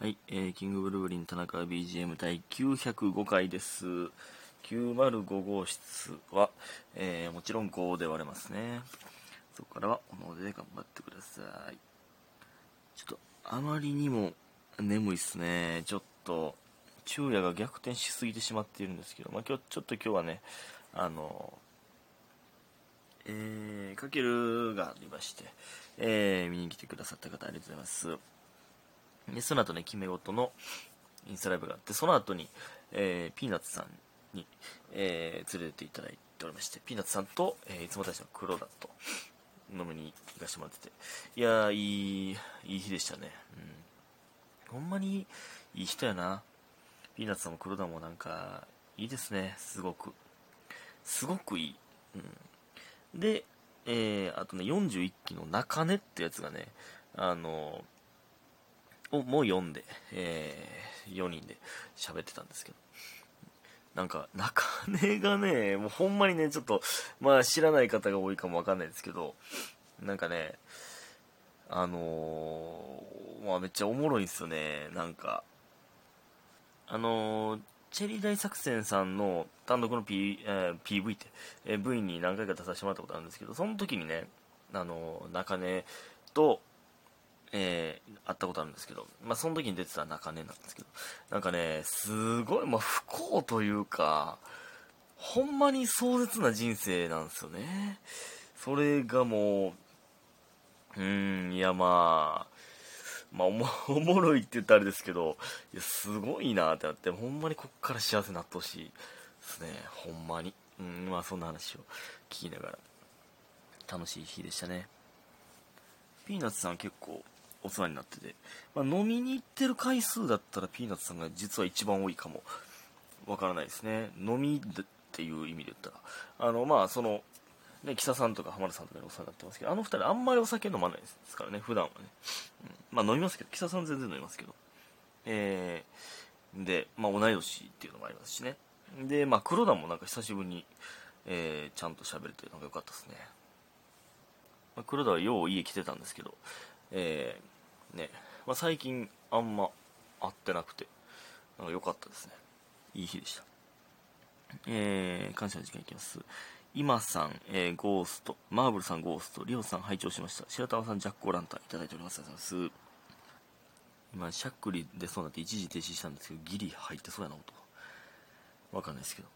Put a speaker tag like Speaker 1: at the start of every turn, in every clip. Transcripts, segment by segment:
Speaker 1: はい、えー、キングブルーリン田中 BGM 第905回です。905号室は、えー、もちろん5で割れますね。そこからは、おので頑張ってください。ちょっと、あまりにも眠いっすね。ちょっと、昼夜が逆転しすぎてしまっているんですけど、まあ、今日、ちょっと今日はね、あの、えー、かけるがありまして、えー、見に来てくださった方ありがとうございます。で、その後ね、決め事のインスタライブがあって、その後に、えー、ピーナッツさんに、えー、連れてっていただいておりまして、ピーナッツさんと、えーいつも大使の黒田と飲みに行かせてもらってて、いやー、いい、いい日でしたね。うん。ほんまにいい人やな。ピーナッツさんも黒田もなんか、いいですね、すごく。すごくいい。うん。で、えー、あとね、41期の中根ってやつがね、あのをもう読んで、えー、4人で喋ってたんですけど、なんか、中根がね、もうほんまにね、ちょっと、まあ知らない方が多いかもわかんないですけど、なんかね、あのー、まあめっちゃおもろいんすよね、なんか、あのーチェリー大作戦さんの単独の、P えー PV って、えー V に何回か出させてもらったことあるんですけど、その時にね、あのー中根と、えー会ったことあるんですけど、まあ、その時に出てた中根なんですけど、なんかね、すごい、まあ、不幸というか、ほんまに壮絶な人生なんですよね。それがもう、うーん、いやまあ、まあおも、おもろいって言ったらあれですけど、いや、すごいなってなって、ほんまにこっから幸せになってほしいですね。ほんまに。うん、まあそんな話を聞きながら、楽しい日でしたね。ピーナッツさん結構お世話になってて、まあ、飲みに行ってる回数だったらピーナッツさんが実は一番多いかもわからないですね。飲みっていう意味で言ったら。あの、まあその、ね、キサさんとか浜田さんとかにお世話になってますけど、あの二人あんまりお酒飲まないですからね、普段はね。うん、まあ飲みますけど、キサさん全然飲みますけど。えー、で、まあ同い年っていうのもありますしね。で、まあ黒田もなんか久しぶりに、えー、ちゃんと喋れて、なんか良かったですね。まあ、黒田はよう家来てたんですけど、えー、ね、まあ最近あんま会ってなくて、なんか良かったですね。いい日でした。えー、感謝の時間いきます。今さん、えー、ゴースト、マーブルさんゴースト、リオさん拝聴しました。白玉さんジャックオランタンいただいております。ありがとうございます。今、しゃっくり出そうになって一時停止したんですけど、ギリ入ってそうやな、音。わかんないですけど。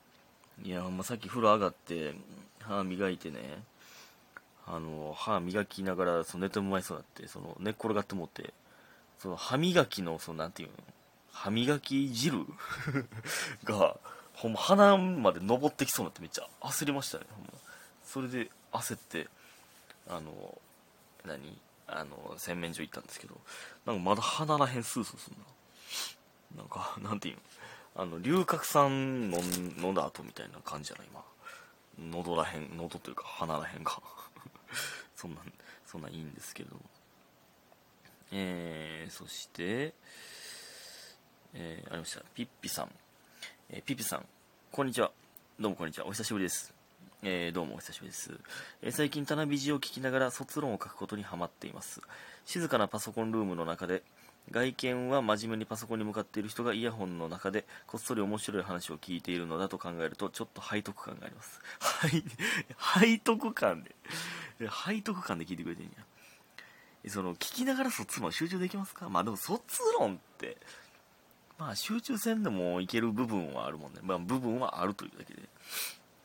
Speaker 1: いや、ほんまさっき風呂上がって、歯磨いてね、あの、歯磨きながら、その寝てもまいそうになって、その、寝っ転がってもって、その歯磨きの、その、なんていうの、歯磨き汁 が、ほんま鼻まで登ってきそうになってめっちゃ焦りましたね、ほんま。それで焦って、あの、何あの、洗面所行ったんですけど、なんかまだ鼻らへんスースーすんな。なんか、なんていうのあの、龍角散飲んだ後みたいな感じじゃない今。喉らへん、喉というか鼻らへんが。そんなん、そんないいんですけど。えー、そして、えー、ありました。ピッピさん。えーピッピさん、こんにちは。どうもこんにちは。お久しぶりです。えーどうもお久しぶりです。えー最近、タナビジを聞きながら卒論を書くことにハマっています。静かなパソコンルームの中で、外見は真面目にパソコンに向かっている人がイヤホンの中でこっそり面白い話を聞いているのだと考えるとちょっと背徳感があります。はい、背徳感で。背徳感で聞いてくれてんや。その、聞きながら卒論集中できますか？まあでも卒論って、まあ集中せんでもいける部分はあるもんね。まあ部分はあるというだけで、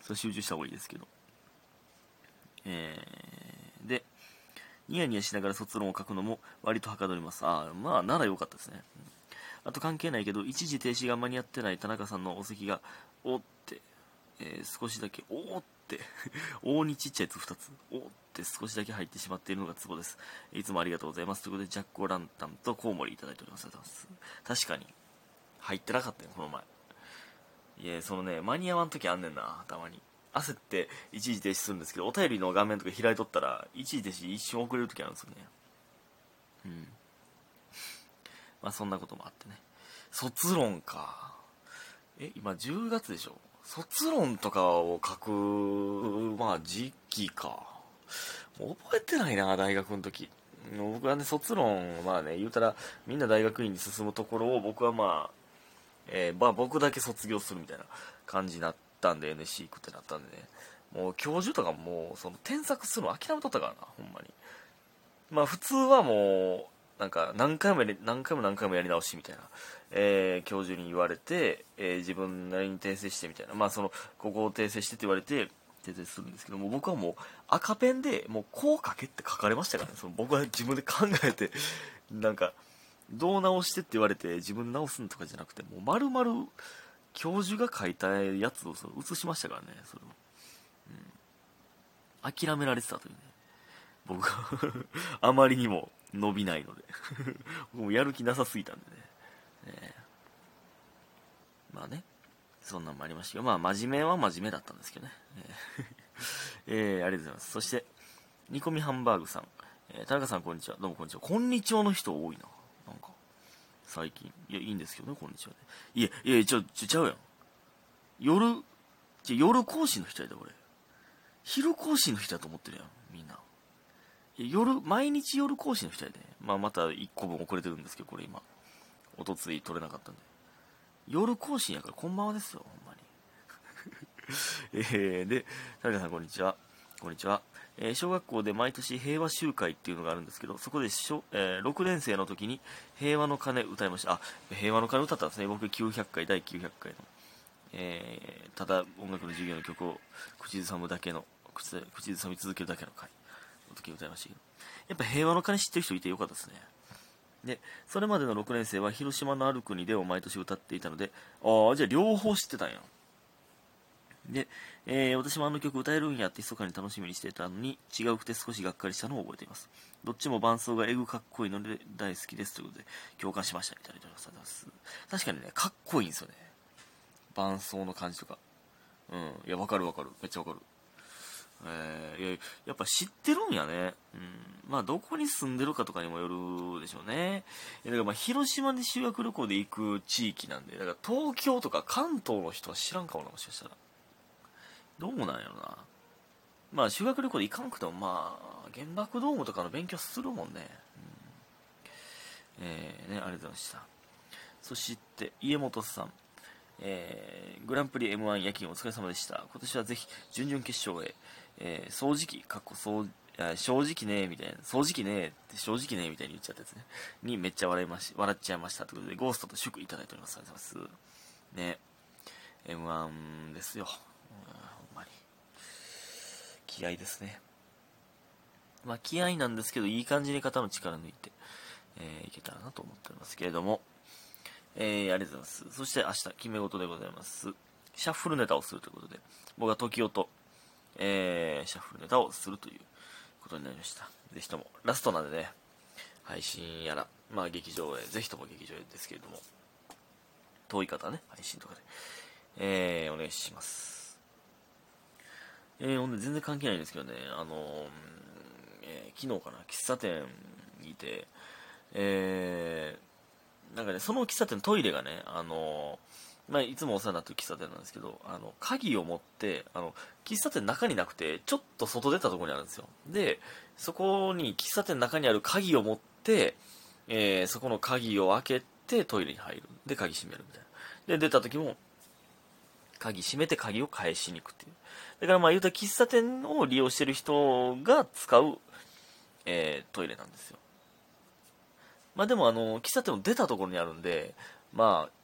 Speaker 1: それ集中した方がいいですけど。えー、で、ニヤニヤしながら卒論を書くのも割とはかどります。ああ、まあならよかったですね。あと関係ないけど、一時停止が間に合ってない田中さんのお席が、おって、えー少しだけ、おーって、大にちっちゃいやつ2つ、おーって少しだけ入ってしまっているのがツボです。いつもありがとうございます。ということで、ジャック・オ・ランタンとコウモリいただいております。確かに、入ってなかったよ、この前。いや、そのね、間に合わん時あんねんな、たまに。焦って一時停止するんですけど、お便りの画面とか開いとったら、一時停止一瞬遅れる時あるんですよね。うん。まあそんなこともあってね。卒論か。え、今10月でしょ？卒論とかを書く、まあ時期か。覚えてないな、大学の時。僕はね、卒論、まあね、言うたら、みんな大学院に進むところを僕はまあ、えー、まあ僕だけ卒業するみたいな感じになったんで、NSC 行くってなったんでね、もう教授とかもう、その添削するの諦めとったからな、ほんまに。まあ普通はもう、なんか何回も何回も何回もやり直しみたいな、えー、教授に言われて、えー、自分なりに訂正してみたいな、まあその、ここを訂正してって言われて、訂正するんですけども、僕はもう赤ペンでもうこう書けって書かれましたからね、その僕は自分で考えて、なんか、どう直してって言われて自分直すんとかじゃなくて、もう丸々教授が書いたやつをその写しましたからね、それを。うん。諦められてたというね。僕が あまりにも伸びないので僕 もやる気なさすぎたんでね。ねまあね。そんなんもありましたけど、まあ真面目は真面目だったんですけどね。えー、ありがとうございます。そして、煮込みハンバーグさん。えー、田中さんこんにちは。どうもこんにちは。こんにちはの人多いな。なんか、最近。いや、いいんですけどね、こんにちはで。いや、いや、ちょ、ちょ、ちゃうやん。夜、じゃ夜講師の人やで、俺。昼講師の人やと思ってるやん、みんな。いや夜、毎日夜講師の人やで。まあ、また1個分遅れてるんですけど、これ今。おとつい取れなかったんで。夜更新やからこんばんはですよ、ほんまに。えー、で、田中さんこんにちは。こんにちは。えー、小学校で毎年平和集会っていうのがあるんですけど、そこで小、えー、6年生の時に平和の鐘歌いました。あ、平和の鐘歌ったんですね。僕900回、第900回の。えー、ただ音楽の授業の曲を口ずさむだけの、口ずさみ続けるだけの回の時歌いましたけど。やっぱ平和の鐘知ってる人いてよかったですね。で、それまでの6年生は広島のある国でを毎年歌っていたので、ああ、じゃあ両方知ってたんや。で、えー、私もあの曲歌えるんやって密かに楽しみにしてたのに、違うくて少しがっかりしたのを覚えています。どっちも伴奏がエグかっこいいので大好きですということで、共感しましたみたいなます。確かにね、かっこいいんですよね。伴奏の感じとか。うん。いや、わかるわかる。めっちゃわかる。えー、いや、やっぱ知ってるんやね。うん。まあ、どこに住んでるかとかにもよるでしょうね。だからまあ、広島で修学旅行で行く地域なんで、だから東京とか関東の人は知らんかもな、もしかしたら。どうなんやろな。まあ、修学旅行で行かんくても、まあ、原爆ドームとかの勉強するもんね。うん、えー、ね、ありがとうございました。そして、家元さん。えー、グランプリ M1 夜勤お疲れ様でした。今年はぜひ、準々決勝へ、えー、掃除機、かっこ掃正直ねみたいな、掃除機ねって正直ねみたいに言っちゃったやつね。にめっちゃ笑いまし、笑っちゃいましたということで、ゴーストと祝いただいております。ありがとうございます。ね。M1 ですよ。ほんまに。気合ですね。まあ気合なんですけど、いい感じに肩の力抜いて、えー、いけたらなと思っておりますけれども、えー、ありがとうございます。そして明日、決め事でございます。シャッフルネタをするということで、僕は時音、えー、シャッフルネタをするということになりました。ぜひとも、ラストなんでね、配信やら、まあ劇場へ、ぜひとも劇場へですけれども、遠い方ね、配信とかで、えー、お願いします。えー、ほんで全然関係ないんですけどね、あのー、えー、昨日かな、喫茶店にいて、えー、なんかね、その喫茶店のトイレがね、あのーまあ、いつもお世話になってる喫茶店なんですけど、あの、鍵を持って、あの、喫茶店中になくて、ちょっと外出たところにあるんですよ。で、そこに喫茶店中にある鍵を持って、えー、そこの鍵を開けてトイレに入る。で、鍵閉めるみたいな。で、出た時も、鍵閉めて鍵を返しに行くっていう。だからまあ言うたら喫茶店を利用してる人が使う、えー、トイレなんですよ。まあでもあの、喫茶店を出たところにあるんで、まあ、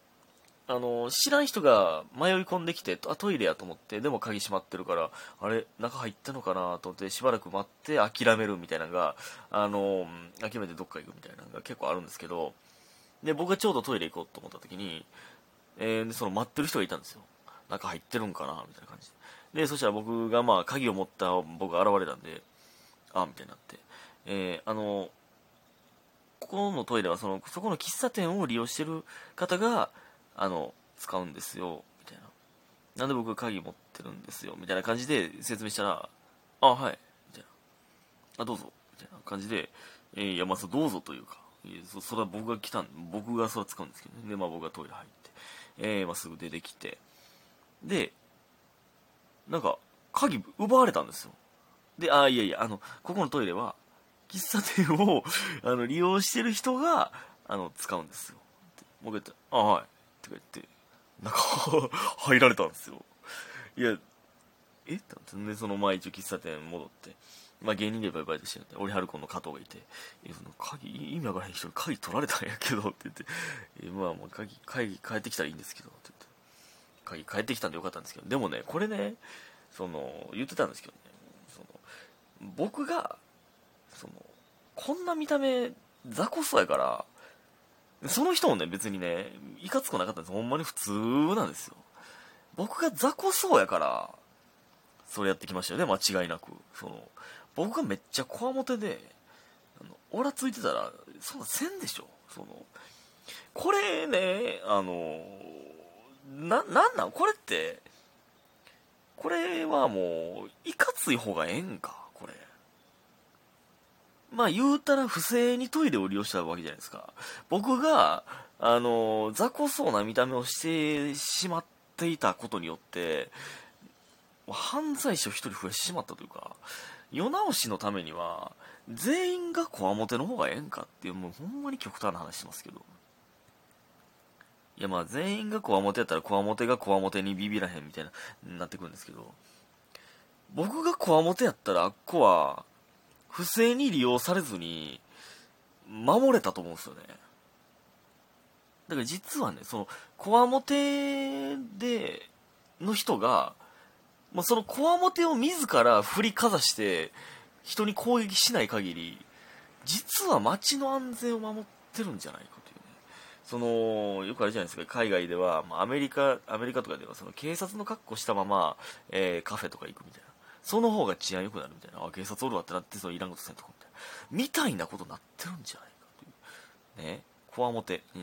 Speaker 1: あの、知らん人が迷い込んできて、あ、トイレやと思って、でも鍵閉まってるから、あれ、中入ったのかなと思って、しばらく待って諦めるみたいなのが、あの、諦めてどっか行くみたいなのが結構あるんですけど、で、僕がちょうどトイレ行こうと思った時に、えー、その待ってる人がいたんですよ。中入ってるんかなみたいな感じで。で、そしたら僕がまあ、鍵を持った僕が現れたんで、あ、みたいになって、えー、あの、ここのトイレはその、そこの喫茶店を利用してる方が、あの、使うんですよ、みたいな。なんで僕が鍵持ってるんですよ、みたいな感じで説明したら、あ、はい、みたいな。あ、どうぞ、みたいな感じで、えー、いや、まあ、どうぞというか、そそれは僕が来たん僕がそれは使うんですけどね。で、まあ僕がトイレ入って、えー、まあすぐ出てきて、で、なんか、鍵奪われたんですよ。で、あ、いやいや、あの、ここのトイレは、喫茶店をあの利用してる人があの使うんですよ僕言って「あはい」とか言ってなんか入られたんですよ。いやえ？ってなってそのまあ一応喫茶店戻ってまあ芸人でバイバイトしてるんで、俺ハルコンの加藤がいて、え、その鍵、意味わからへん人に鍵取られたんやけど、って言って、え、まあまあ鍵、鍵帰ってきたらいいんですけど、って言って、鍵帰ってきたんでよかったんですけど、でもね、これね、その、言ってたんですけどね、その、僕が、その、こんな見た目、雑魚そうやから、その人もね、別にね、いかつくなかったんですほんまに普通なんですよ。僕が雑魚そうやから、それやってきましたよね、間違いなく。その、僕がめっちゃこわもてで、あの、オラついてたら、そんなせんでしょ。その、これね、あの、な、なんなん？これって、これはもう、いかつい方がええんか。まあ言うたら不正にトイレを利用したわけじゃないですか。僕が、あの、雑魚そうな見た目をしてしまっていたことによって、犯罪者を一人増やしてしまったというか、世直しのためには、全員がこわもての方がええんかっていう、もうほんまに極端な話しますけど。いやまあ全員がこわもてやったらこわもてがこわもてにビビらへんみたいな、なってくるんですけど、僕がこわもてやったらあっこは、不正に利用されずに、守れたと思うんですよね。だから実はね、その、こわもてで、の人が、まあ、そのこわもてを自ら振りかざして人に攻撃しない限り実は街の安全を守ってるんじゃないかというね。そのよくあるじゃないですか。海外では、まあ、アメリカアメリカとかではその警察の格好したまま、えー、カフェとか行くみたいな。その方が治安良くなるみたいな。あ警察おるわってなってそのいらんことせんとこみたいな。みたいなことなってるんじゃないかという。ね。こわもてに